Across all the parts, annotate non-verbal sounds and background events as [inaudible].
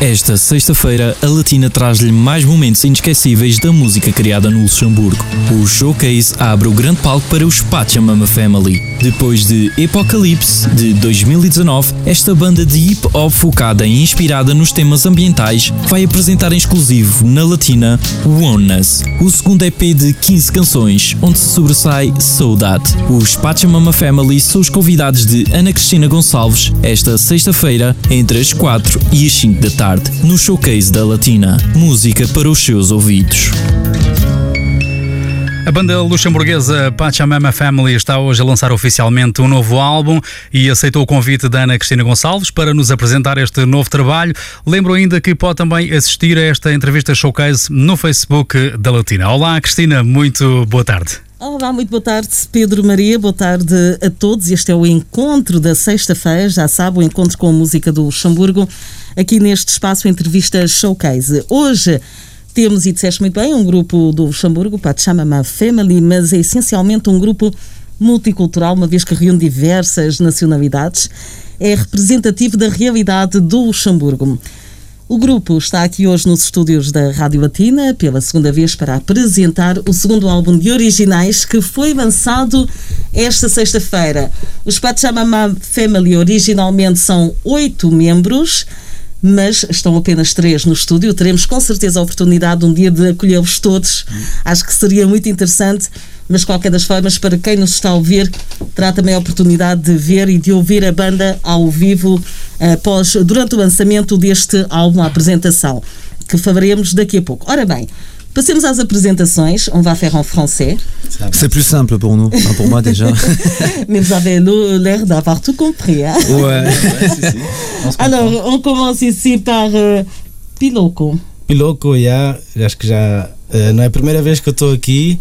Esta sexta-feira, a Latina traz-lhe mais momentos inesquecíveis da música criada no Luxemburgo. O Showcase abre o grande palco para os Pachamama Family. Depois de Apocalypse, de 2019, esta banda de hip-hop focada e inspirada nos temas ambientais vai apresentar em exclusivo, na Latina, Oneness, o segundo EP de 15 canções, onde se sobressai Saudade. Os Pachamama Family são os convidados de Ana Cristina Gonçalves esta sexta-feira, entre as 4 e as 5 da tarde no showcase da Latina. Música para os seus ouvidos. A banda luxemburguesa Pachamama Family está hoje a lançar oficialmente um novo álbum e aceitou o convite da Ana Cristina Gonçalves para nos apresentar este novo trabalho. Lembro ainda que pode também assistir a esta entrevista showcase no Facebook da Latina. Olá, Cristina, muito boa tarde. Olá, muito boa tarde, Pedro Maria, boa tarde a todos. Este é o encontro da sexta-feira, já sabe, o encontro com a música do Luxemburgo aqui neste espaço Entrevista Showcase. Hoje temos, e disseste muito bem, um grupo do Luxemburgo, Pachamama Family, mas é essencialmente um grupo multicultural, uma vez que reúne diversas nacionalidades. É representativo da realidade do Luxemburgo. O grupo está aqui hoje nos estúdios da Rádio Latina pela segunda vez para apresentar o segundo álbum de originais que foi lançado esta sexta-feira. Os Pachamama Family originalmente são oito membros mas estão apenas três no estúdio. Teremos com certeza a oportunidade um dia de acolhê-los todos. Acho que seria muito interessante, mas qualquer das formas, para quem nos está a ouvir, terá também a oportunidade de ver e de ouvir a banda ao vivo após, durante o lançamento deste álbum, a apresentação, que faremos daqui a pouco. Ora bem, Passemos às apresentações. On va faire en français. C'est plus simple pour nous, enfin pour moi déjà. [laughs] Mais vous avez l'air d'avoir tout compris. Hein? Ouais. ouais si, si. On [laughs] Alors, on commence ici par uh, Piloco. Piloco, yeah. acho que já uh, não é a primeira vez que eu estou aqui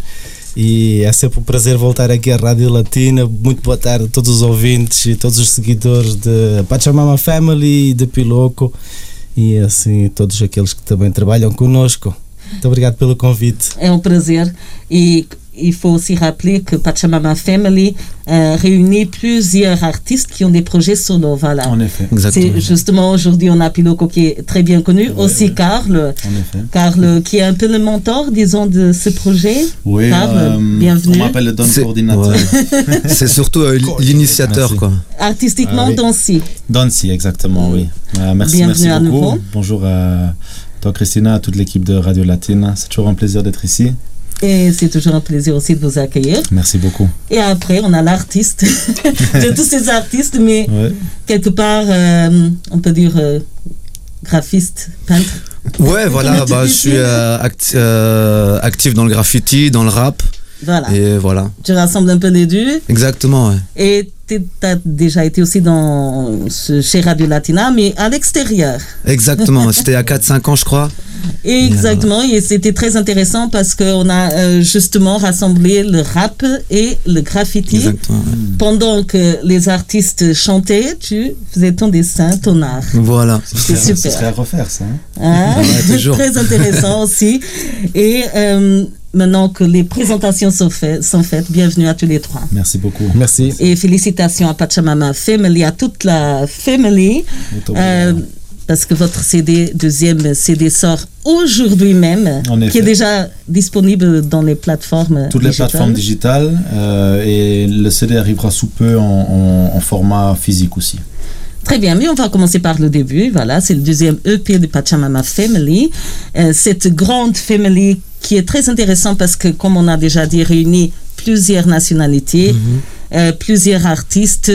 e é sempre um prazer voltar aqui à Rádio Latina. Muito boa tarde a todos os ouvintes e todos os seguidores de Pachamama Family e de Piloco e assim todos aqueles que também trabalham conosco. Muito obrigado pelo convite. É um prazer e il faut aussi rappeler que Pachamama Family euh, réunit plusieurs artistes qui ont des projets solo. Voilà. En effet. C'est justement aujourd'hui on a Piloco qui est très bien connu, Ouais, aussi ouais. Karl, En effet. Karl qui est un peu le mentor, disons, de ce projet. Oui, Karl, euh, bienvenue. on m'appelle le Don coordinateur. ouais. [laughs] C'est surtout euh, l'initiateur, quoi. Artistiquement, Ah oui. Dancy. Dancy, exactement, oui. Euh, merci, Bienvenue merci à beaucoup. nouveau. Bonjour à toi, Christina, à toute l'équipe de Radio Latine. C'est toujours un plaisir d'être ici. Et c'est toujours un plaisir aussi de vous accueillir. Merci beaucoup. Et après, on a l'artiste. [laughs] de tous ces artistes, mais Ouais. quelque part, euh, on peut dire euh, graphiste, peintre. Ouais, voilà, bah, je suis euh, acti- euh, actif dans le graffiti, dans le rap, Voilà. et voilà. Tu rassembles un peu les deux. Exactement, ouais. Et tu as déjà été aussi dans, ce- chez Radio Latina, mais à l'extérieur. Exactement. [laughs] C'était a 4-5 ans, je crois. Exactement, et c'était très intéressant parce qu'on a euh, justement rassemblé le rap et le graffiti. Exactement. ouais. Pendant que les artistes chantaient, tu faisais ton dessin, ton art. Voilà. C'est Ce super. serait à refaire, ça. hein. Hein? Ouais, toujours. [laughs] Très intéressant aussi. Et euh, maintenant que les présentations sont, faites, sont faites, bienvenue à tous les trois. Merci beaucoup. Merci. Et félicitations à Pachamama Family, à toute la family, euh, parce que votre CD, deuxième CD, sort aujourd'hui même, qui est déjà disponible dans les plateformes Toutes les plateformes digitales euh, et le CD arrivera sous peu en, en- en format physique aussi. Très bien, mais on va commencer par le début. Voilà, c'est le deuxième EP de Pachamama Family. Euh, cette grande family qui est très intéressante parce que, comme on a déjà dit, réunit plusieurs nationalités, euh, plusieurs artistes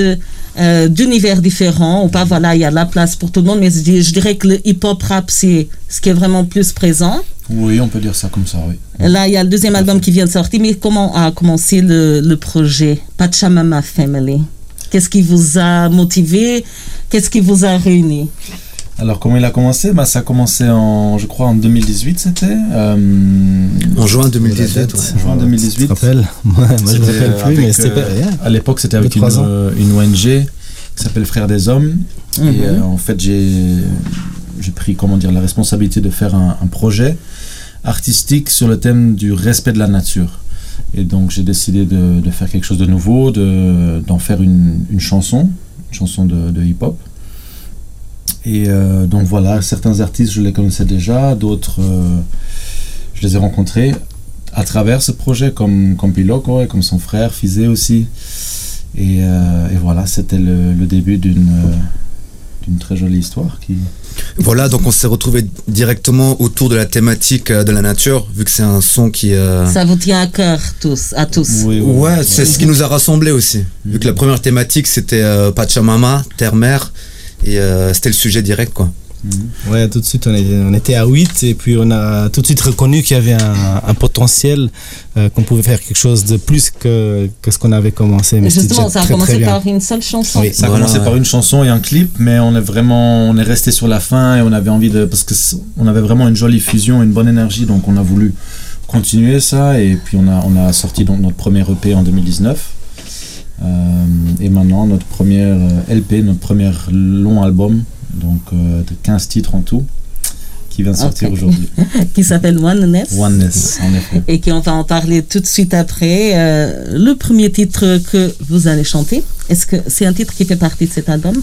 euh, d'univers différents. Ou pas, voilà, il y a la place pour tout le monde, mais je, dirais que le hip-hop rap, c'est ce qui est vraiment plus présent. Oui, on peut dire ça comme ça, oui. Là, il y a le deuxième album qui vient de sortir, mais comment a commencé le, le projet Pachamama Family? Qu'est-ce qui vous a motivé? Qu'est-ce qui vous a réuni? Alors, comment il a commencé? Bah, Ça a commencé en, je crois, en 2018, c'était. euh, En juin la 2018, date, ouais. Juin Tu 2018. te rappelles? [laughs] Moi, moi je me rappelle plus, mais c'était euh, pas. À l'époque, c'était avec une, une ONG qui s'appelle Frères des Hommes. Mhm. Et euh, en fait, j'ai j'ai pris comment dire, la responsabilité de faire un, un projet artistique sur le thème du respect de la nature. Et donc j'ai décidé de, faire quelque chose de nouveau, d'en faire une, une, chanson, une chanson de, hip-hop. Et euh, donc voilà, certains artistes je les connaissais déjà, d'autres euh, je les ai rencontrés à travers ce projet, comme, comme et comme son frère Fizé aussi. Et, euh, et voilà, c'était le, le, début d'une très jolie histoire qui, voilà, donc on s'est retrouvé directement autour de la thématique de la nature, vu que c'est un son qui. Euh... Ça vous tient à cœur tous, à tous. Oui, oui, ouais, c'est ce qui nous a rassemblés aussi. Vu que la première thématique c'était euh, Pachamama, terre-mer, et euh, c'était le sujet direct, quoi. Mmh. Ouais, tout de suite, on, est, on, était à 8 et puis on a tout de suite reconnu qu'il y avait un, un potentiel, euh, qu'on pouvait faire quelque chose de plus que, que ce qu'on avait commencé. Mais justement, ça a très, commencé très par une seule chanson. Oui, ça a voilà, commencé ouais. par une chanson et un clip, mais on est vraiment, on est resté sur la fin et on avait envie de, parce que on avait vraiment une jolie fusion, une bonne énergie, donc on a voulu continuer ça et puis on a, on a sorti donc notre premier EP en 2019. Euh, et maintenant notre première LP, notre premier long album donc euh, de 15 titres en tout qui vient de sortir okay. aujourd'hui. [laughs] qui s'appelle Oneness. Oneness, en effet. Et qui on va en parler tout de suite après. Euh, le premier titre que vous allez chanter, est-ce que c'est un titre qui fait partie de cet album?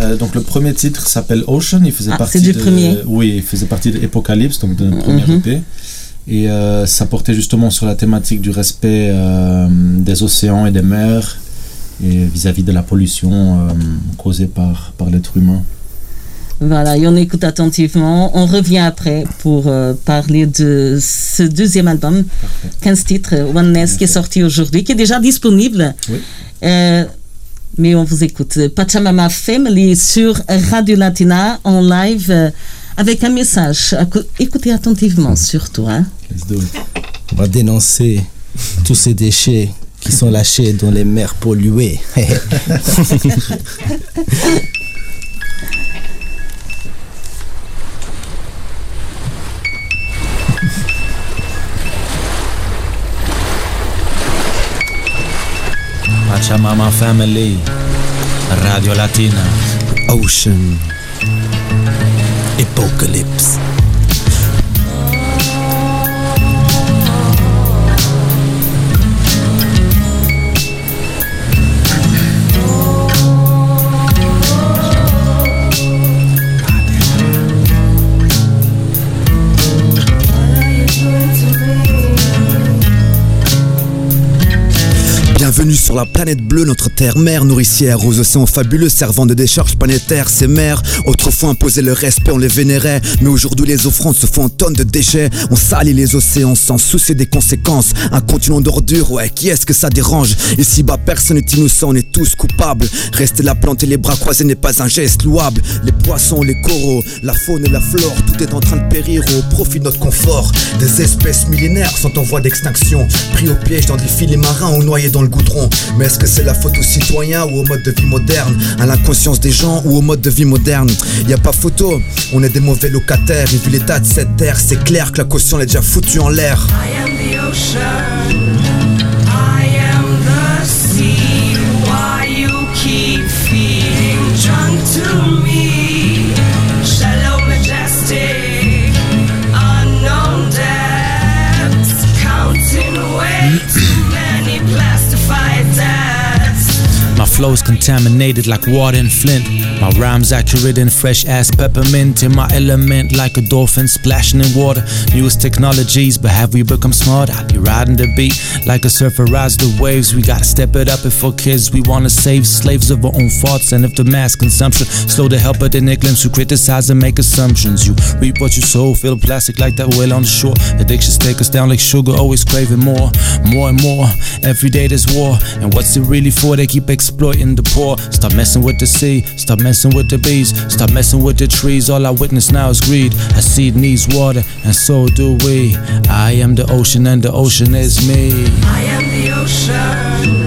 Euh, Donc le premier titre s'appelle Ocean, il faisait ah, partie du de, premier. Oui, il faisait partie d'Apocalypse, donc de notre premier Mhm. EP. Et euh, ça portait justement sur la thématique du respect des océans et des mers et vis-à-vis -vis de la pollution causée par, par l'être humain. Voilà, et on écoute attentivement. On revient après pour euh, parler de ce deuxième album, Parfait. 15 titres, Oneness, qui est sorti aujourd'hui, qui est déjà disponible. Oui. Euh, mais on vous écoute. Pachamama Family sur Radio Latina en live euh, avec un message. Écoutez attentivement, surtout. Hein. On va dénoncer tous ces déchets qui sont lâchés dans les mers polluées. [laughs] [laughs] Pachamama Family, Radio Latina, Ocean, Apocalypse. Sur la planète bleue, notre terre-mère nourricière aux océans fabuleux servant de décharge planétaire. Ces mers, autrefois imposaient le respect, on les vénérait. Mais aujourd'hui, les offrandes se font en tonnes de déchets. On salit les océans sans soucier des conséquences. Un continent d'ordures, ouais, qui est-ce que ça dérange? Ici-bas, personne n'est innocent, on est tous coupables. Rester la plante et les bras croisés n'est pas un geste louable. Les poissons, les coraux, la faune et la flore, tout est en train de périr au profit de notre confort. Des espèces millénaires sont en voie d'extinction. Pris au piège dans des filets marins ou noyés dans le goudron. Mais est-ce que c'est la faute aux citoyens ou au mode de vie moderne? À l'inconscience des gens ou au mode de vie moderne? Y a pas photo, on est des mauvais locataires. Et vu l'état de cette terre, c'est clair que la caution est déjà foutue en l'air. I am the ocean. Flow's contaminated like water and flint. My rhymes accurate and fresh as peppermint. In my element like a dolphin splashing in water. Newest technologies, but have we become smart? I be riding the beat like a surfer rides the waves. We gotta step it up if for kids we wanna save slaves of our own thoughts and if the mass consumption slow to help but the Nicklims who criticize and make assumptions. You reap what you sow, feel plastic like that whale on the shore. Addictions take us down like sugar, always craving more, more and more. Every day there's war, and what's it really for? They keep exploiting the poor. Stop messing with the sea, stop messing with the bees, stop messing with the trees. All I witness now is greed. A seed needs water, and so do we. I am the ocean, and the ocean is me. I am the ocean.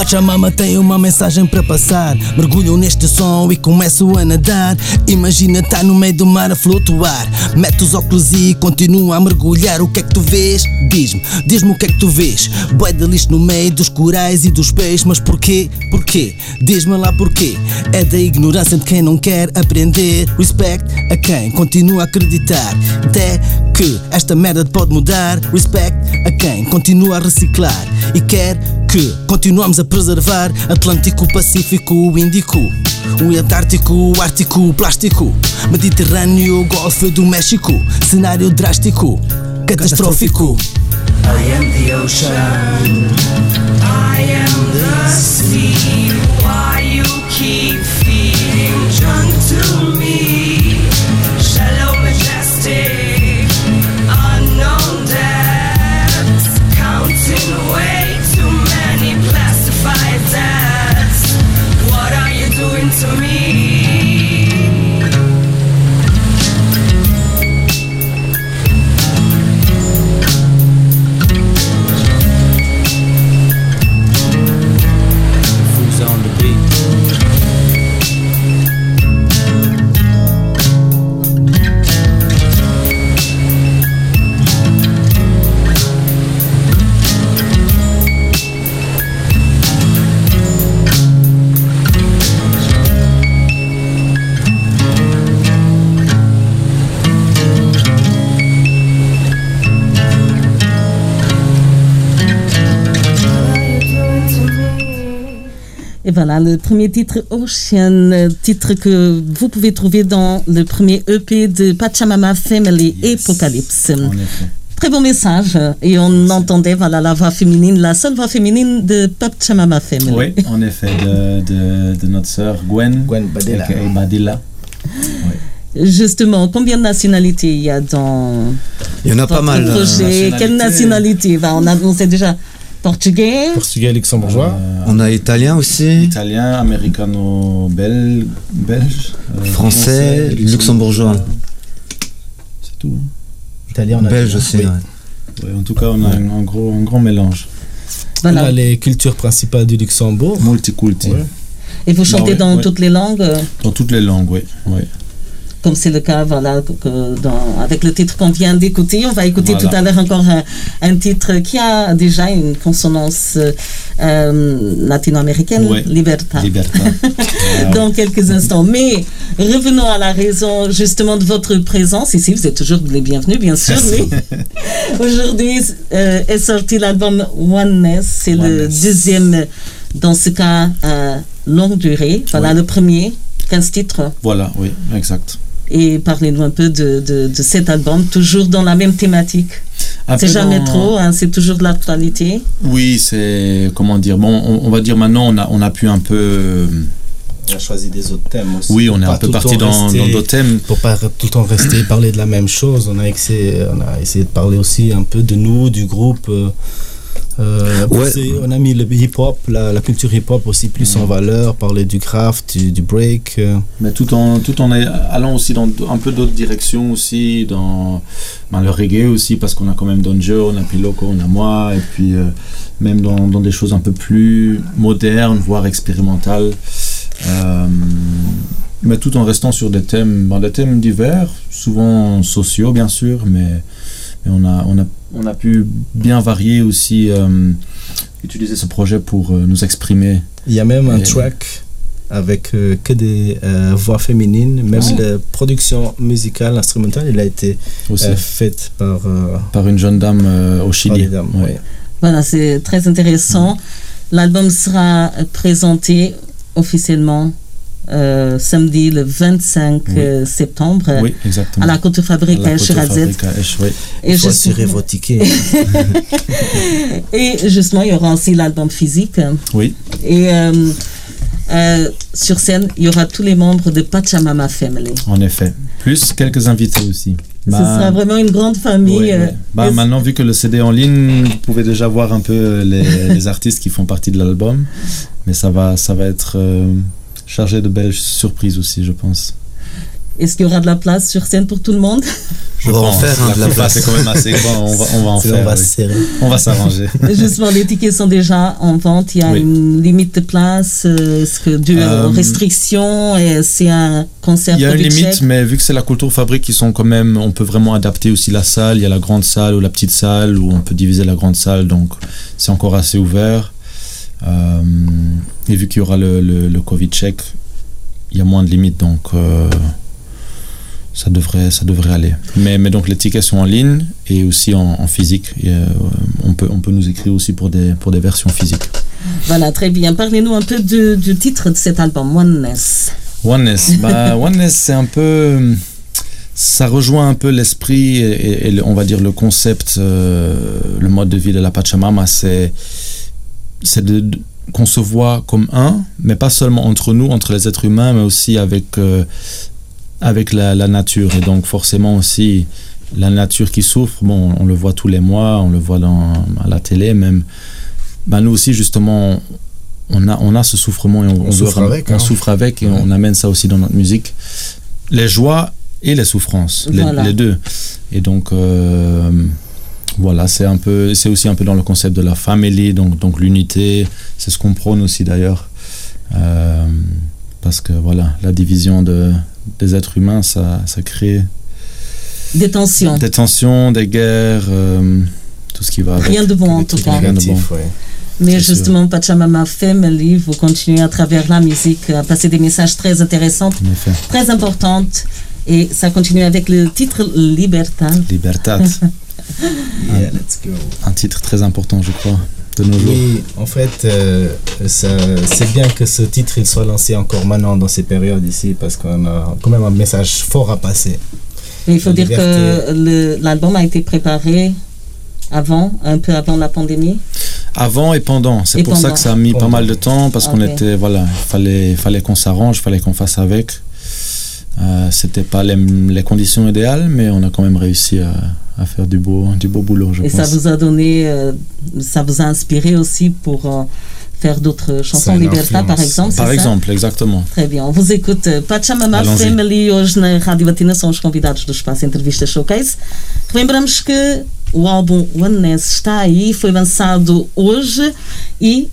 Pachamama tem uma mensagem para passar. Mergulham neste som e começo a nadar. Imagina tá no meio do mar a flutuar. Mete os óculos e continua a mergulhar. O que é que tu vês? Diz-me, diz-me o que é que tu vês. Boé de lixo no meio dos corais e dos peixes. Mas porquê? Porquê? Diz-me lá porquê. É da ignorância de quem não quer aprender. Respect a quem continua a acreditar. Até que esta merda pode mudar. Respect a quem continua a reciclar e quer que continuamos a preservar Atlântico, Pacífico, Índico, o Antártico, o Ártico, o Plástico, Mediterrâneo, Golfo do México, cenário drástico, catastrófico. I am the ocean. I am the sea. Voilà, le premier titre Ocean, titre que vous pouvez trouver dans le premier EP de Pachamama Family Yes. Apocalypse. En effet. Très beau message. Et on entendait voilà, la voix féminine, la seule voix féminine de Pachamama Family. Oui, en effet, de, de, de notre sœur Gwen, Gwen Badilla. Justement, combien de nationalités il y a dans Il y en a pas mal. euh, projet? Quelle nationalité Ben, on, a, on sait déjà portugais, Portugais, luxembourgeois. Euh, On a italien aussi, Italien, américano-belge, belge, euh, français, luxembourgeois, C'est tout. hein. Italien, on a belge aussi. Oui. ouais. Ouais, en tout cas, on a un, un gros, un grand mélange. On voilà. a les cultures principales du Luxembourg. Multiculti. Ouais. Et vous chantez ouais, dans ouais. toutes les langues? Dans toutes les langues, oui. Comme c'est le cas voilà, que- que dans- avec le titre qu'on vient d'écouter. On va écouter Voilà. tout à l'heure encore un, un titre qui a déjà une consonance euh, latino-américaine, Ouais. Libertad. Libertad. Euh, [laughs] dans quelques instants. Mais revenons à la raison justement de votre présence ici. Vous êtes toujours les bienvenus, bien sûr. [laughs] Aujourd'hui euh, est sorti l'album Oneness. C'est le deuxième, dans ce cas, euh, longue durée. Voilà le premier, 15 titres. Voilà, oui, exact. Et parlez-nous un peu de, de, de cet album, toujours dans la même thématique. C'est jamais dans- trop, hein, c'est toujours de l'actualité. Oui, c'est. Comment dire Bon, on, on va dire maintenant, on a, on a pu un peu. On a choisi des autres thèmes aussi. Oui, on est Pas un peu parti dans d'autres thèmes. Pour pas tout le temps rester parler de la même chose, on a essayé, on a essayé de parler aussi un peu de nous, du groupe. euh, euh, Ouais. On a mis le hip-hop, la, la culture hip-hop aussi plus en valeur, parler du craft, du, du break. euh. Mais tout en, tout en allant aussi dans un peu d'autres directions aussi, dans ben, le reggae aussi, parce qu'on a quand même Donjo, on a Piloco, on a moi, et puis euh, même dans, dans des choses un peu plus modernes, voire expérimentales. Mais tout en restant sur des thèmes, ben, des thèmes divers, souvent sociaux bien sûr, mais, on, a, on, a, on a pu bien varier aussi, euh, utiliser ce projet pour euh, nous exprimer. Il y a même un track avec euh, que des euh, voix féminines, même Oh. la production musicale, instrumentale, elle a été aussi. euh, faite par, euh, par une jeune dame euh, au Chili. les dames. Ouais. ouais. Voilà, c'est très intéressant. L'album sera présenté officiellement euh, samedi le 25 Oui. euh, septembre Oui, exactement. à la Côte Fabrique À à oui. Et faut justement- assurer vos tickets. [laughs] Et justement, il y aura aussi l'album physique. Oui, Et euh, euh, sur scène, il y aura tous les membres de Pachamama Family. en effet. Plus quelques invités aussi. Ce Bah, sera vraiment une grande famille. ouais, euh, ouais. Bah, maintenant, vu que le CD est en ligne, vous pouvez déjà voir un peu les, [laughs] les artistes qui font partie de l'album. Mais ça va, ça va être euh, chargé de belles surprises aussi, je pense. Est-ce qu'il y aura de la place sur scène pour tout le monde? Je On va en pense. faire, hein, la de place. c'est quand même assez grand. On va, on va en faire. on va oui. se serrer. On va s'arranger. [laughs] Justement, les tickets sont déjà en vente. Il y a Oui. une limite de place. euh, Est-ce que dû Euh, aux restrictions et c'est un concert Il y a une limite, check mais vu que c'est la culture fabrique, ils sont quand même. On peut vraiment adapter aussi la salle. Il y a la grande salle ou la petite salle où on peut diviser la grande salle. Donc c'est encore assez ouvert. Euh, et vu qu'il y aura le, le, le Covid check, il y a moins de limites. Donc euh, ça, devrait, ça devrait aller. Mais, mais donc les tickets sont en ligne et aussi en, en physique. Et, euh, on, peut, on peut nous écrire aussi pour des, pour des versions physiques. Voilà, très bien. Parlez-nous un peu du, du titre de cet album, Oneness. Oneness, [laughs] bah, Oneness, c'est un peu. Ça rejoint un peu l'esprit et, on va dire le concept, euh, le mode de vie de la Pachamama. C'est de- qu'on se voit comme un, mais pas seulement entre nous, entre les êtres humains, mais aussi avec, euh, avec la, la nature. Et donc, forcément aussi, la nature qui souffre, bon, on le voit tous les mois, on le voit dans, à la télé même. Ben, nous aussi, justement, on a, on a ce souffrement et on, souffre avec, on hein. souffre avec et Ouais. on amène ça aussi dans notre musique. Les joies et les souffrances, les deux. Et donc, euh, voilà, c'est un peu, c'est aussi un peu dans le concept de la famille, donc, donc l'unité. C'est ce qu'on prône aussi d'ailleurs, Euh, parce que voilà, la division de, des êtres humains, ça, ça crée Des tensions. des tensions, des guerres, euh, tout ce qui va. avec. Rien de bon en tout cas. Rien de bon. ouais. Mais C'est sûr. justement, Pachamama Family, vous continuez à travers la musique à passer des messages très intéressants, très importantes. Et ça continue avec le titre Libertad. Libertad, [laughs] Yeah, let's go. un titre très important, je crois, de nos jours. Oui, en fait, euh, c'est bien que ce titre il soit lancé encore maintenant dans ces périodes ici parce qu'on a quand même un message fort à passer. Mais il faut dire que l'album a été préparé avant, un peu avant la pandémie? Avant et pendant. C'est pour ça que ça a mis pas mal de temps parce qu'on Ok. était voilà, il fallait fallait qu'on s'arrange, fallait qu'on fasse avec. Euh, C'était pas les, les conditions idéales, mais on a quand même réussi à, à faire du beau du beau boulot, je Et ça vous a donné, euh, ça vous a inspiré aussi pour euh, faire d'autres chansons, Ça a une Libertad par exemple, Par ça exemple, exactement. Très bien, on vous écoute. Pachamama Allons-y. Family, hoje na Rádio Latina, são os convidados do Espaço Entrevista Showcase. Lembramos que o álbum Oneness está aí, foi lançado hoje e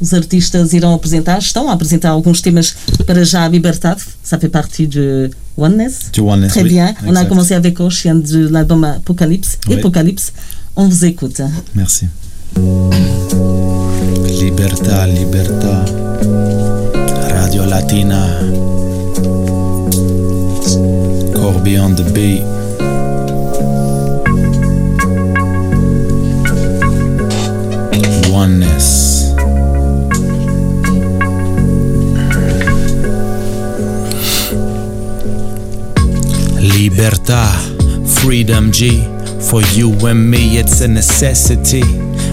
os artistas irão apresentar, estão a apresentar alguns temas para já a Libertad, ça fait partie de Oneness. Tu Oneness, Très oui, bien, on a exact. commencé avec Ocean de l'album Apocalypse. Oui. Apocalypse, on vous écoute. Merci. Libertad, libertad. Radio Latina. Corby on the beat. Oneness. Libertad, freedom G. For you and me, it's a necessity.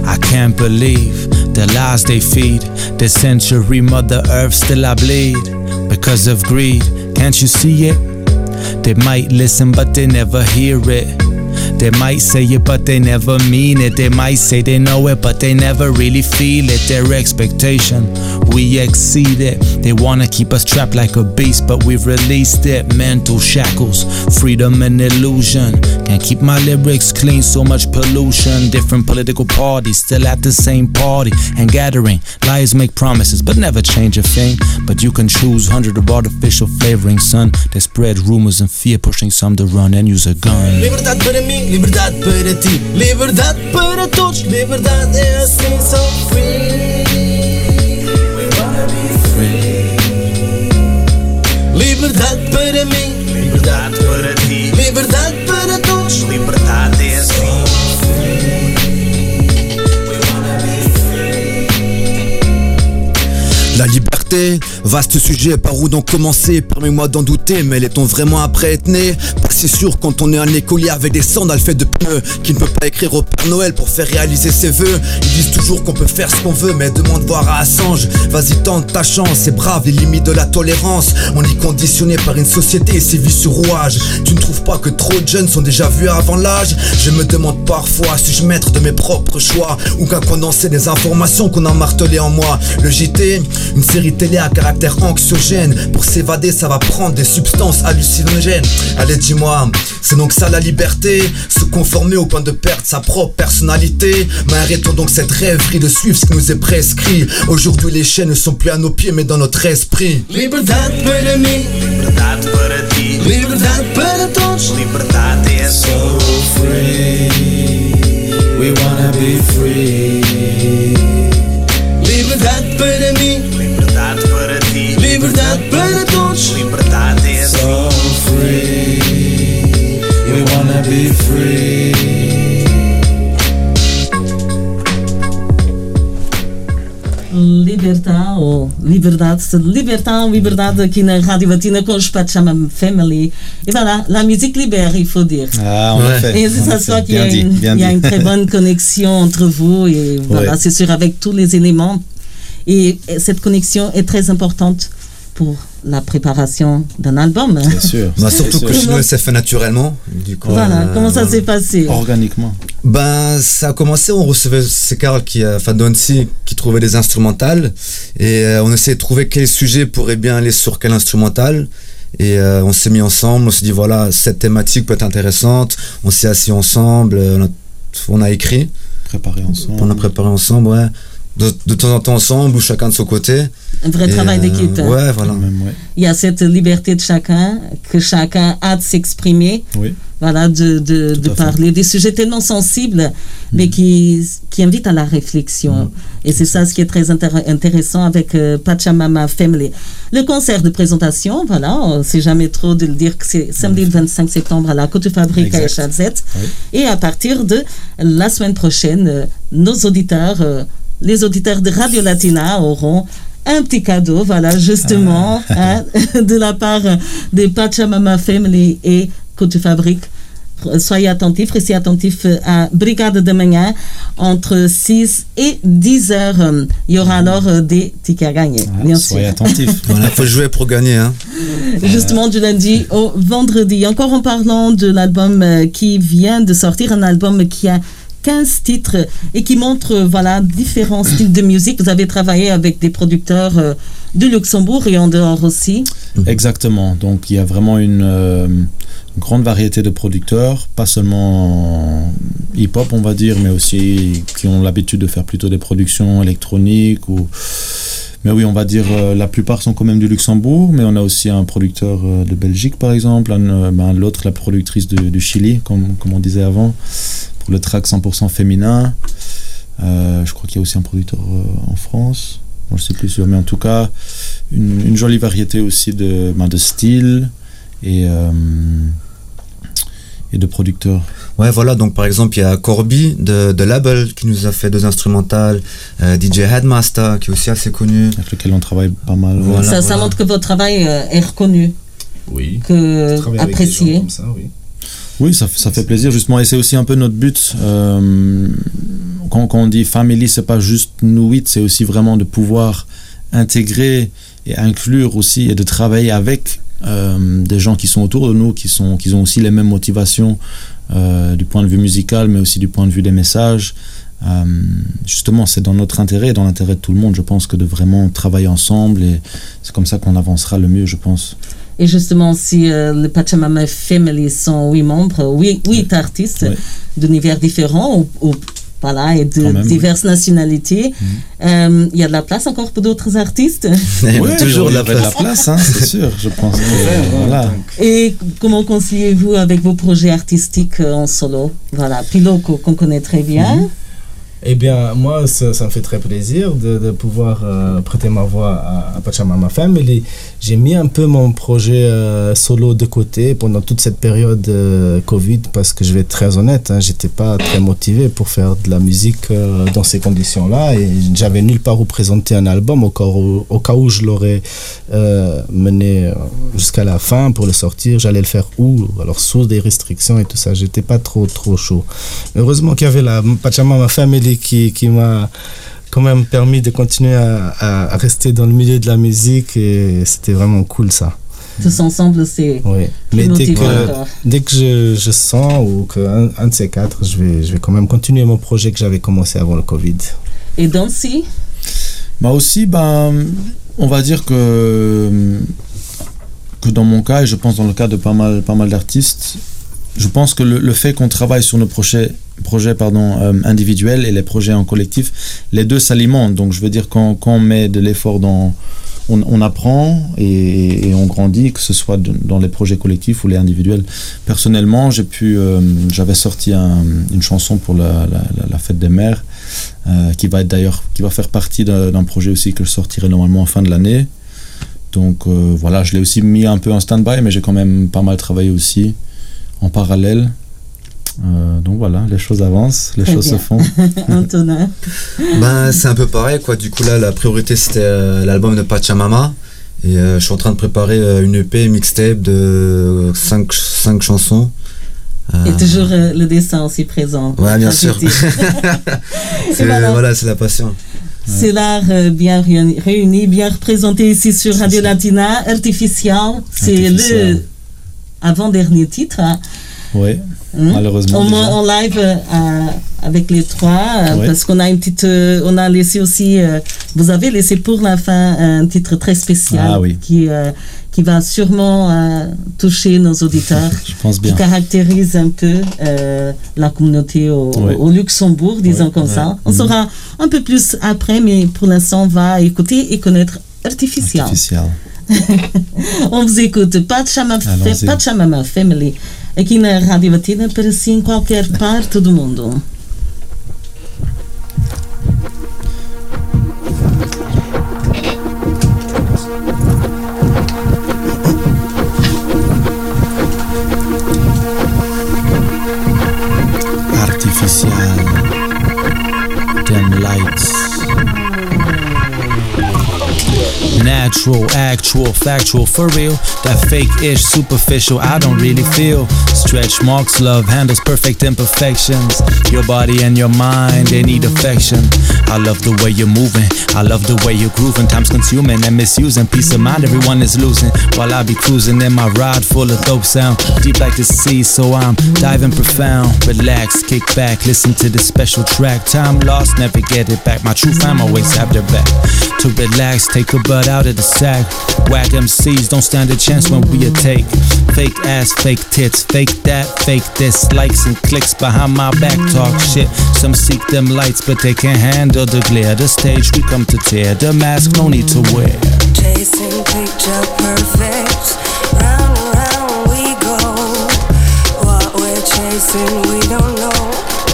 I can't believe the lies they feed. The century, Mother Earth, still I bleed. Because of greed, can't you see it? They might listen, but they never hear it. They might say it, but they never mean it. They might say they know it, but they never really feel it. Their expectation, we exceed it. They wanna keep us trapped like a beast, but we've released it. Mental shackles, freedom and illusion. Can't keep my lyrics clean, so much pollution. Different political parties, still at the same party and gathering. Liars make promises, but never change a thing. But you can choose hundred of artificial flavoring, son. They spread rumors and fear, pushing some to run and use a gun. Liberdade para mim, liberdade para ti, liberdade para todos, liberdade é assim, so free. Liberdade para mim, liberdade para ti, liberdade para todos, liberdade é assim. La liberté, vaste sujet, par où donc commencer? Permets-moi d'en douter, mais est-on vraiment après être né? Pas si sûr quand on est un écolier avec des sandales faites de pneus Qui ne peut pas écrire au Père Noël pour faire réaliser ses vœux Ils disent toujours qu'on peut faire ce qu'on veut, mais demande voir à Assange. Vas-y tente ta chance, c'est brave les limites de la tolérance. On est conditionné par une société et ses vies sur rouage. Tu ne trouves pas que trop de jeunes sont déjà vus avant l'âge? Je me demande parfois si je maître de mes propres choix Ou qu'à condenser des informations qu'on a martelées en moi. Le JT, une série télé à caractère anxiogène. Pour s'évader, ça va prendre des substances hallucinogènes. Allez, dis-moi, c'est donc ça la liberté Se conformer au point de perdre sa propre personnalité. Mais arrêtons donc cette rêverie de suivre ce qui nous est prescrit. Aujourd'hui, les chaînes ne sont plus à nos pieds, mais dans notre esprit. Liberdade para mim, liberdade para ti, liberdade para todos, So free, we wanna be free. Liberdade para liberdade, libertar, liberdade aqui na Rádio Latina com os Pachama Family. Et voilà, la musique libère, il faut dire. Ah, en Ouais. effet. Et c'est ça qu'il y, a dit, une- y a une très bonne [laughs] connexion entre vous et voilà, Ouais. c'est sûr avec tous les éléments. Et cette connexion est très importante pour la préparation d'un album. Bien sûr. [laughs] Bah, surtout sûr. que chez nous, ça s'est fait naturellement. Du coup, Voilà, euh, comment ça voilà. s'est passé? Organiquement. Ben, ça a commencé, on recevait, c'est Carl qui, a- enfin Donsi, qui trouvait des instrumentales, et euh, on essayait de trouver quel sujet pourrait bien aller sur quel instrumental, et euh, on s'est mis ensemble, on s'est dit voilà, cette thématique peut être intéressante, on s'est assis ensemble, euh, on a, on a écrit, Préparé ensemble. on a préparé ensemble, ouais, de, de temps en temps ensemble, ou chacun de son côté. Un vrai Et, travail euh, d'équipe. hein. Ouais, voilà. Quand même, ouais. Il y a cette liberté de chacun, que chacun a de s'exprimer, Oui. voilà, de, de, Tout de à fait. parler des sujets tellement sensibles, mais qui, qui invitent à la réflexion. Et c'est ça ce qui est très intér- intéressant avec euh, Pachamama Family. Le concert de présentation, voilà, on sait jamais trop de le dire que c'est samedi le 25 septembre à la Côte Fabrique à Exact. Echalzet. Oui. Et à partir de la semaine prochaine, euh, nos auditeurs, euh, les auditeurs de Radio Latina auront un petit cadeau, voilà, justement, Ah. hein, [laughs] de la part des Pachamama Family et Côte Fabrique. Soyez attentifs, restez attentifs à Brigade de Manhã entre 6 et 10 heures. Il y aura alors euh, des tickets à gagner, Ah, bien sûr. soyez attentifs. [laughs] Voilà, faut jouer pour gagner, hein. Justement, du lundi au vendredi. Encore en parlant de l'album euh, qui vient de sortir, un album qui a 15 titres et qui montre euh, voilà, différents styles de musique. Vous avez travaillé avec des producteurs euh, du Luxembourg et en dehors aussi. Exactement. Donc il y a vraiment une, euh, grande variété de producteurs, pas seulement hip-hop on va dire, mais aussi qui ont l'habitude de faire plutôt des productions électroniques ou mais oui, on va dire la plupart sont quand même du Luxembourg, mais on a aussi un producteur de Belgique par exemple, ben, l'autre la productrice de- du Chili, comme, comme on disait avant, pour le track 100% féminin. Euh, je crois qu'il y a aussi un producteur euh, en France. Bon, je sais plus sûr, mais en tout cas, une, une jolie variété aussi de, ben, de styles et, euh, et de producteurs. Ouais, voilà, donc par exemple, il y a Corby de, de Label qui nous a fait deux instrumentales, euh, DJ Headmaster qui est aussi assez connu. avec lequel on travaille pas mal. Voilà. ça, ça montre que votre travail euh, est reconnu, Oui. que apprécié. comme ça, oui. Oui, ça, ça fait plaisir justement, et c'est aussi un peu notre but. euh, quand, on dit family, c'est pas juste nous huit, c'est aussi vraiment de pouvoir intégrer et inclure aussi et de travailler avec euh, des gens qui sont autour de nous, qui sont, qui ont aussi les mêmes motivations euh, du point de vue musical, mais aussi du point de vue des messages. Justement, c'est dans notre intérêt dans l'intérêt de tout le monde, je pense, que de vraiment travailler ensemble et c'est comme ça qu'on avancera le mieux, je pense. Et justement, si euh, le Pachamama Family sont huit membres, huit, huit artistes d'univers différents, ou, ou- voilà, et de même, diverses nationalités, euh, il y a de la place encore pour d'autres artistes? [laughs] Il Ouais, toujours il y la avait de la place. hein, c'est [laughs] sûr, je pense. que, voilà. Et comment conciliez-vous avec vos projets artistiques euh, en solo? Voilà, Piloco, qu'on connaît très bien. Mhm. Eh bien, moi, ça, me fait très plaisir de, pouvoir euh, prêter ma voix à, à Pachamama Family. J'ai mis un peu mon projet euh, solo de côté pendant toute cette période euh, Covid parce que je vais être très honnête, hein, j'étais pas très motivé pour faire de la musique euh, dans ces conditions-là et j'avais nulle part où présenter un album au cas où, au cas où je l'aurais mené jusqu'à la fin pour le sortir. J'allais le faire où? Alors, sous des restrictions et tout ça, j'étais pas trop, trop chaud. Heureusement qu'il y avait la Pachamama Family qui, qui m'a quand même permis de continuer à, à- à rester dans le milieu de la musique et c'était vraiment cool ça. Tous ensemble, c'est Oui. plus Mais dès que, dès que je, je sens ou qu'un un de ces quatre, je vais, je vais quand même continuer mon projet que j'avais commencé avant le Covid. Et Dancy? Bah aussi, ben, On va dire que, que dans mon cas, et je pense dans le cas de pas mal, pas mal d'artistes, je pense que le, fait qu'on travaille sur nos projets, euh, individuels et les projets en collectif, les deux s'alimentent. Donc je veux dire, quand, on met de l'effort dans... On, apprend et, on grandit, que ce soit dans les projets collectifs ou les individuels. Personnellement, j'ai pu, euh, j'avais sorti un- une chanson pour la, fête des mères, euh, qui va être d'ailleurs, qui va faire partie d'un projet aussi que je sortirai normalement en fin de l'année. Donc voilà, je l'ai aussi mis un peu en stand-by, mais j'ai quand même pas mal travaillé aussi en parallèle. Euh, donc voilà, les choses avancent, les Très choses bien. se font. [laughs] Antonin. Ben, c'est un peu pareil, quoi. Du coup, là, la priorité, c'était euh, l'album de Pachamama. Et euh, je suis en train de préparer euh, une EP mixtape de 5, chansons. Euh, Et toujours euh, le dessin aussi présent. Ouais, bien sûr. [laughs] C'est, voilà. voilà, c'est la passion. C'est l'art euh, bien réuni, bien représenté ici sur Radio Latina. Artificial, c'est le avant-dernier titre. hein. Oui, Hein? malheureusement. Au moins en live euh, avec les trois, euh, parce qu'on a une petite, euh, on a laissé aussi, vous avez laissé pour la fin un titre très spécial Ah oui. qui qui va sûrement toucher nos auditeurs, [laughs] Je pense qui bien. caractérise un peu la communauté au, Luxembourg, disons comme ça. On Mhm. saura un peu plus après, mais pour l'instant, on va écouter et connaître Artificial. Artificial. [laughs] On vous écoute Pachamama, Allons-y. Pachamama Family aqui na Rádio Latina para si em qualquer parte do mundo. Natural, actual, factual, for real. That fake ish, superficial, I don't really feel. Stretch marks, love handles perfect imperfections. Your body and your mind, they need affection. I love the way you're moving. I love the way you're grooving. Time's consuming and misusing. Peace of mind, everyone is losing. While I be cruising in my ride full of dope sound. Deep like the sea, so I'm diving profound. Relax, kick back, listen to this special track. Time lost, never get it back. My true fam always have their back. To relax, take a butt out of the sack. Whack MCs don't stand a chance when we attack. Fake ass, fake tits, fake that, fake this. Likes and clicks behind my back, talk shit. Some seek them lights, but they can't handle the glare. The stage we come to tear, the mask no need to wear. Chasing picture perfect. Round and round we go. What we're chasing, we don't know.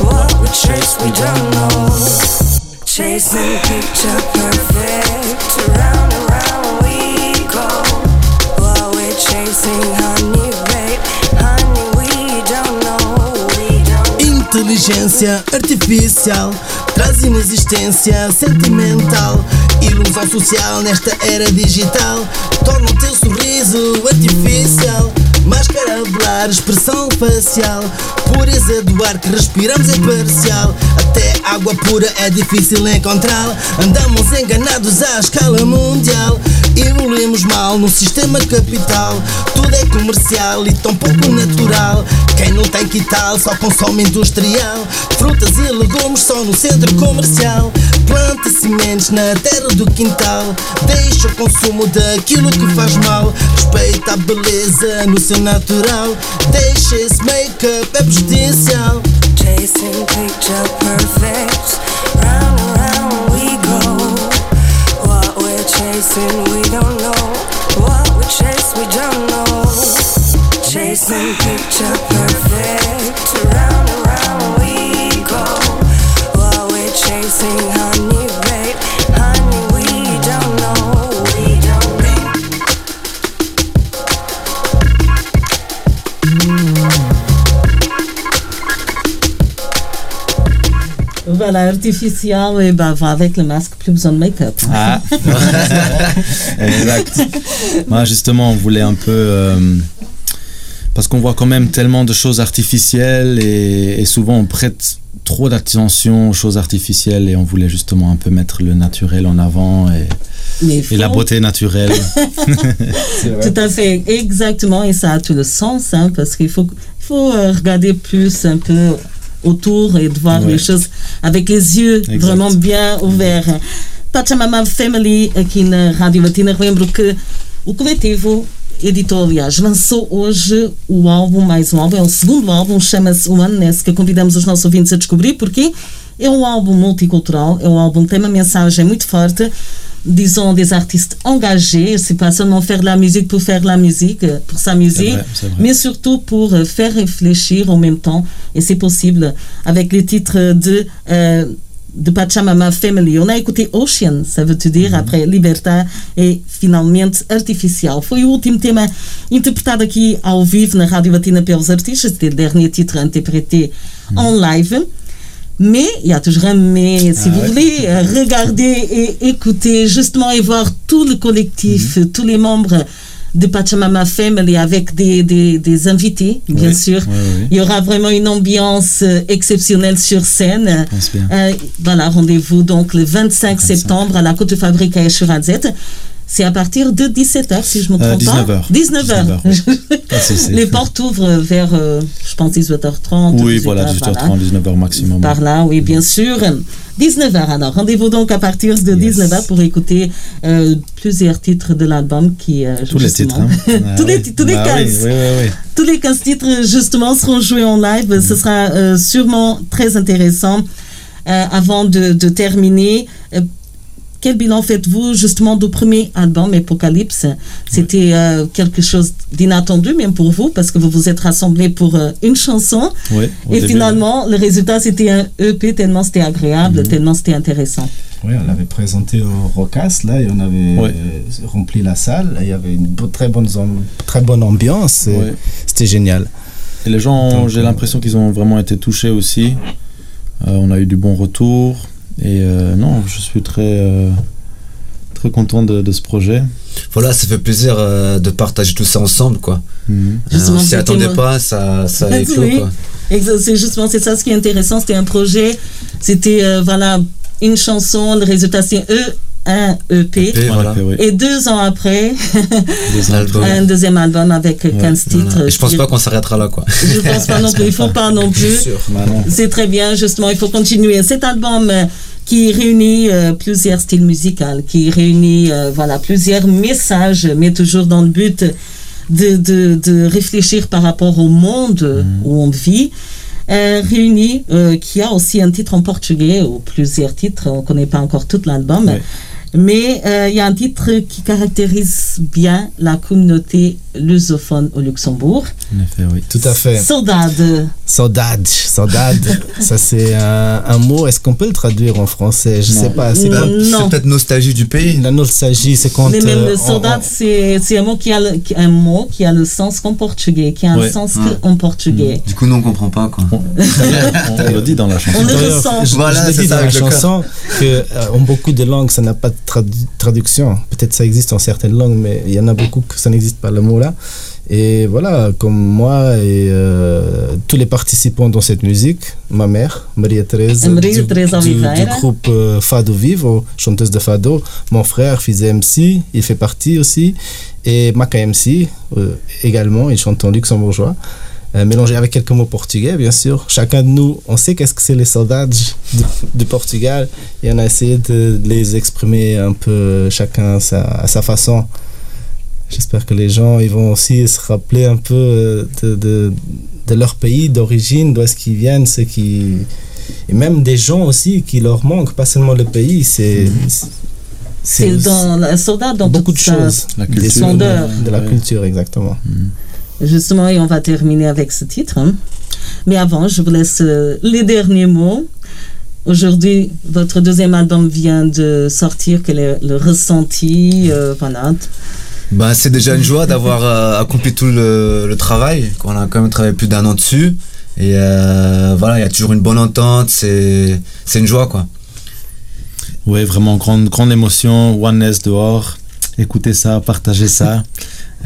What we chase, we don't know. Chasing picture perfect. Round Inteligência artificial traz inexistência sentimental. Ilusão social nesta era digital torna o teu sorriso artificial. Máscara a expressão facial. Pureza do ar que respiramos é parcial. Até água pura é difícil encontrar. Andamos enganados à escala mundial. Evoluímos mal no sistema capital. Tudo é comercial e tão pouco natural. Quem não tem que tal só consome industrial. Frutas e legumes só no centro comercial. Planta sementes na terra do quintal. Deixa o consumo daquilo que faz mal. Respeita a beleza no seu natural. Deixa esse make-up, é prejudicial. Chasing picture perfect. Chasing, we don't know. What we chase, we don't know. Chasing picture Voilà, artificial, et ben, va avec le masque, plus besoin de make-up. Ah, [laughs] [laughs] exact. Moi, justement, on voulait un peu. euh, parce qu'on voit quand même tellement de choses artificielles et, et souvent on prête trop d'attention aux choses artificielles et on voulait justement un peu mettre le naturel en avant et, et la beauté naturelle. [laughs] Tout à fait, exactement, et ça a tout le sens, hein, parce qu'il faut, il faut euh, regarder plus un peu autour et de voir Ouais. les choses avec les yeux Exact. vraiment bien ouverts. Pachamama Family aqui na Rádio Latina. Lembro que o coletivo editor, aliás, lançou hoje o álbum, mais um álbum, é o segundo álbum, chama-se Oneness, que convidamos os nossos ouvintes a descobrir, porque é um álbum multicultural, é um álbum que tem uma mensagem muito forte, disons des artistes engagés, c'est pas seulement faire la musique pour faire la musique, pour sa musique, vrai, mais surtout pour euh, faire réfléchir en même temps, et c'est possible avec les titres de euh, de Pachamama Family. On a écouté Ocean, ça veut te dire, après Libertad e finalmente Artificial. Foi o último tema interpretado aqui ao vivo na Rádio Latina pelos artistas, c'était le dernier titre interprété en live. Mais il y a toujours un mais. Si Ah vous ouais. voulez regarder et écouter justement et voir tout le collectif, tous les membres de Pachamama Family avec des, des, des invités, bien Oui, sûr. oui, oui. Il y aura vraiment une ambiance euh, exceptionnelle sur scène. pense bien. Euh, voilà, rendez-vous donc le 25 septembre à la Côte de Fabrique à Echerazette. C'est à partir de 17h, si je ne me Euh, trompe pas. 19h. 19h. 19h, Pas de souci. Les portes ouvrent vers, euh, je pense, 18h30. Oui, 18h, voilà, 18h30, 19h maximum. Par là, oui, bien sûr. 19h alors. Rendez-vous donc à partir de 19h pour écouter euh, plusieurs titres de l'album qui. euh, Tous les titres. hein. [laughs] Ah tous les, oui. ti- tous les Ah 15. oui, oui, oui, oui. Tous les 15 titres, justement, seront joués en live. Ce sera euh, sûrement très intéressant. Avant de, de terminer, quel bilan faites-vous justement du premier album, Apocalypse? C'était euh, quelque chose d'inattendu, même pour vous, parce que vous vous êtes rassemblés pour euh, une chanson. Et début, finalement, le résultat, c'était un EP tellement c'était agréable, tellement c'était intéressant. Oui, on l'avait présenté au Rocas, là, et on avait Ouais. euh, rempli la salle. et Il y avait une très bonne, très bonne ambiance. C'était génial. Et les gens, j'ai l'impression qu'ils ont vraiment été touchés aussi. Euh, on a eu du bon retour. Et euh, non, je suis très, euh, très content de, de ce projet. Voilà, ça fait plaisir euh, de partager tout ça ensemble, quoi. Mhm. Justement, on s'y attendait pas, ça, ça a éclos, [laughs] Oui. quoi. Exa- C'est justement c'est ça ce qui est intéressant. C'était un projet, c'était euh, voilà une chanson. Le résultat c'est E un EP. EP, voilà. oui. Et deux ans après, [laughs] un deuxième album avec 15 titres. Voilà. Et je pense pas qu'on s'arrêtera là, quoi. Je pense pas non [laughs] plus. Il faut pas non plus. Bah non. C'est très bien, justement, il faut continuer. Cet album euh, qui réunit euh, plusieurs styles musicaux, qui réunit euh, voilà, plusieurs messages, mais toujours dans le but de, de, de réfléchir par rapport au monde où on vit. Euh, réuni, euh, qui a aussi un titre en portugais, ou plusieurs titres, on ne connaît pas encore tout l'album, mais il y a un titre qui caractérise bien la communauté lusophone au Luxembourg. En effet, oui. Tout à fait. Saudade. Saudade, saudade. [laughs] ça, c'est un, un mot. Est-ce qu'on peut le traduire en français? Je Non. sais pas. C'est peut-être nostalgie du pays. la nostalgie, c'est quand. Mais même euh, le on- c'est un mot qui a le, qui- un mot qui a le sens qu'en portugais, qui a un Ouais. sens Ouais. qu'en portugais. Du coup, nous, on comprend pas, quoi. on, on le dit dans la chanson. On le ressent. Je, Voilà, je ça, dans la le chanson que euh, en beaucoup de langues, ça n'a pas de tradu- traduction. Peut-être ça existe en certaines langues, mais il y en a beaucoup que ça n'existe pas le mot là. Et voilà, comme moi et euh, tous les participants dans cette musique, ma mère, Maria Teresa, Maria du, du- du groupe euh, Fado Vivo, chanteuse de Fado, mon frère faisait MC, il fait partie aussi, et Maca MC euh, également, il chante en luxembourgeois. Mélangé avec quelques mots portugais, bien sûr. Chacun de nous, on sait qu'est-ce que c'est les soldats du, du Portugal et on a essayé de les exprimer un peu chacun à sa, à sa façon. J'espère que les gens ils vont aussi se rappeler un peu euh, de, de, de leur pays d'origine, d'où est-ce qu'ils viennent, ce qui... et même des gens aussi qui leur manquent, pas seulement le pays. C'est C'est dans la soldat dans beaucoup de choses. La Des culture. sondeurs. de la Ouais. culture, exactement. Justement, et on va terminer avec ce titre. hein. Mais avant, je vous laisse euh, les derniers mots. Aujourd'hui, votre deuxième album vient de sortir. Quel est le ressenti euh, voilà. Bah, c'est déjà une joie d'avoir euh, accompli tout le, le travail. qu'on a quand même travaillé plus d'un an dessus. Et euh, voilà, il y a toujours une bonne entente. C'est c'est une joie, quoi. Oui, vraiment grande, grande émotion. Oneness dehors. Écoutez ça, partagez ça.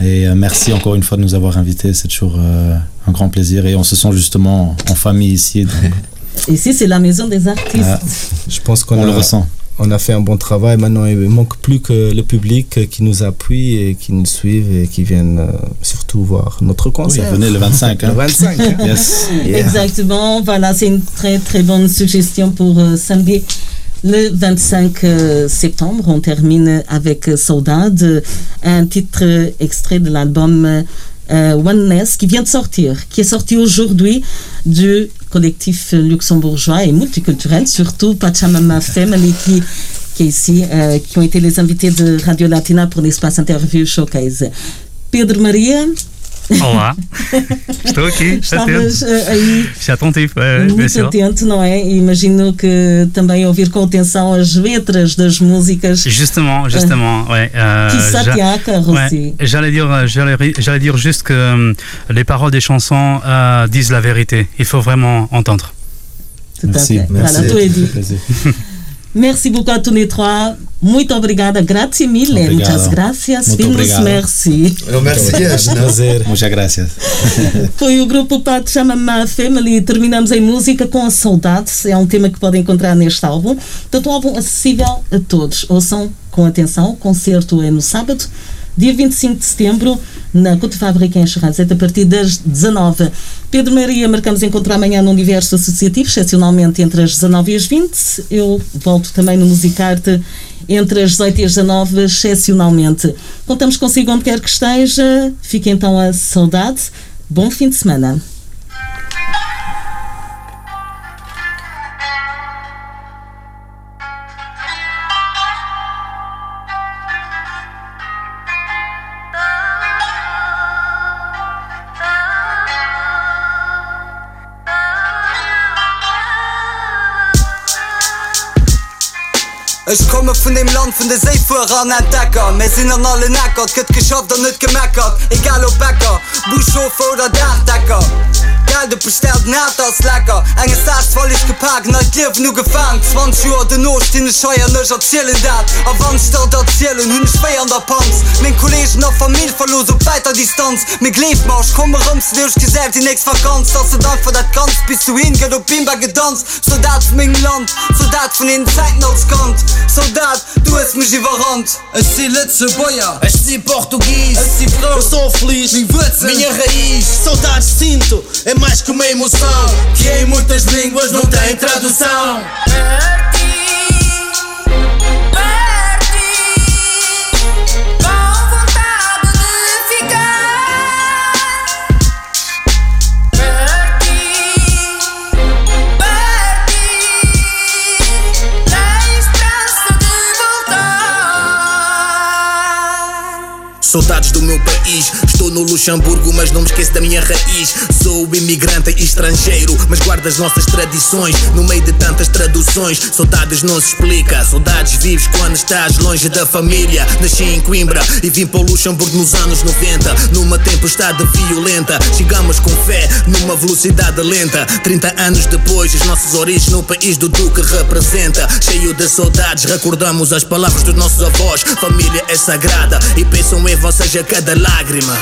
Et euh, merci encore une fois de nous avoir invités. C'est toujours euh, un grand plaisir. Et on se sent justement en famille ici. Donc Ici, c'est la maison des artistes. Ah. Je pense qu'on on a, le ressent. On a fait un bon travail. Maintenant, il ne manque plus que le public qui nous appuie et qui nous suive et qui viennent euh, surtout voir notre Oui, concert. venez le 25. Le Hein. 25. hein. Yes. Yeah. Exactement. Voilà, c'est une très très bonne suggestion pour euh, samedi Le 25 euh, septembre, on termine avec Saudade, un titre extrait de l'album euh, Oneness qui vient de sortir, qui est sorti aujourd'hui du collectif luxembourgeois et multiculturel, surtout Pachamama Family qui, qui est ici, euh, qui ont été les invités de Radio Latina pour l'espace interview showcase. Pedro Maria, Olá, [laughs] estou aqui, Estavas atento. eh, aí Já atentivo, é, bem muito atento, não é? E Imagino que também ouvir com atenção as letras das músicas. Justement, justement, ouais. euh, Qui cœur ouais. J'allais dire, euh, j'allais, j'allais dire juste que euh, les paroles des chansons euh, disent la vérité. Il faut vraiment entendre. Tout à fait. Voilà, tout est dit. [laughs] Merci beaucoup à tous les trois. Muito obrigada. Grazie mille. Obrigado. Muchas gracias. Muito Finos obrigado. merci. Prazer. Muchas gracias. [laughs] Foi o grupo Pato Chama Family. Terminamos em música com a Saudade. É um tema que podem encontrar neste álbum. Portanto, um álbum acessível a todos. Ouçam com atenção. O concerto é no sábado, dia 25 de setembro, na Fábrica em Charrazete, a partir das 19. Pedro Maria, marcamos encontro amanhã no Universo Associativo, excepcionalmente entre as 19 e as 20. Eu volto também no Musicarte entre as 18 e as 19, excepcionalmente. Contamos consigo onde quer que esteja. Fique então a saudade. Bom fim de semana. Ich komme von dem Land von der Seefuer an Entdecker Me sinn an alle Neckert, gëtt geschafft an net gemeckert Egal op Bäcker Buschofer oder Dachdecker. Gelder bestellt net als lecker Enge Sacht voll ich gepackt na Dir nu gefangen. 20 Uhr den Not den scheuer nech erzielen dat a wann staat erzielen hunn schwéi an der Panz Min Kolleggen a Familie verlose op weiter Distanz. Mé Gleefmarsch komme rums duch gesät die nächst Vakanz. Dat se dat ver dat ganz bis du hin gët op Bimber gedant Soldat még Land Soldat vun den Zeititen als Kant. Soldat du es mich iwwerrand Es si letze Bayer Ech si Portugies. Si Frau so fliech Wur Soldat Sinto e mais que uma emoção Que em muitas línguas não tem tradução Saudades do meu país, estou no Luxemburgo, mas não me esqueço da minha raiz. Sou imigrante e estrangeiro, mas guardo as nossas tradições no meio de tantas traduções. Saudades não se explica, saudades vives quando estás longe da família. Nasci em Coimbra e vim para o Luxemburgo nos anos 90, numa tempestade violenta. Chegamos com fé, numa velocidade lenta. 30 anos depois, as nossas origens no país do Duque representa. Cheio de saudades, recordamos as palavras dos nossos avós. Família é sagrada e pensam em vocês a cada lágrima.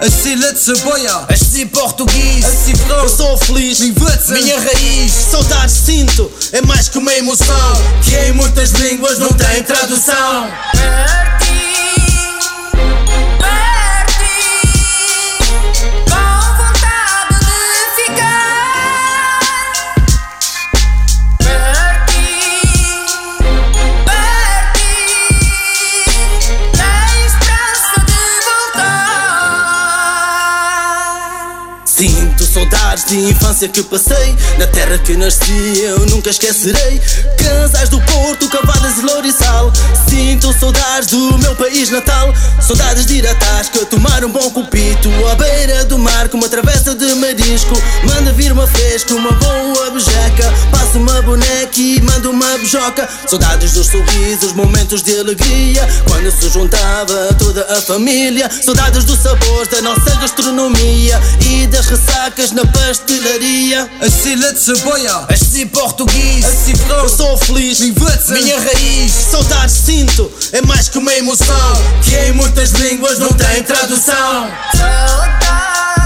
Letzte Boyer Ich sie português, sie Frau, eu sou feliz, Minha raiz, saudades sinto, é mais que uma emoção que em muitas línguas não tem tradução. Sinto de infância que passei Na terra que nasci eu nunca esquecerei. Casais do Porto, Cavadas e Louriçal. Sinto saudades do meu país natal. Saudades de ir à tasca, tomar um bom copito À beira do mar com uma travessa de marisco. Manda vir uma fresca, uma boa bejeca. Passo uma boneca e mando uma bejoca. Saudades dos sorrisos, momentos de alegria. Quando se juntava toda a família. Saudades do sabor da nossa gastronomia E das ressacas na pastelaria Ich letzte Boyer És de português, sie Frau, eu sou feliz, Minha raiz, saudades sinto, é mais que uma emoção. Que em muitas línguas não tem tradução. Saudade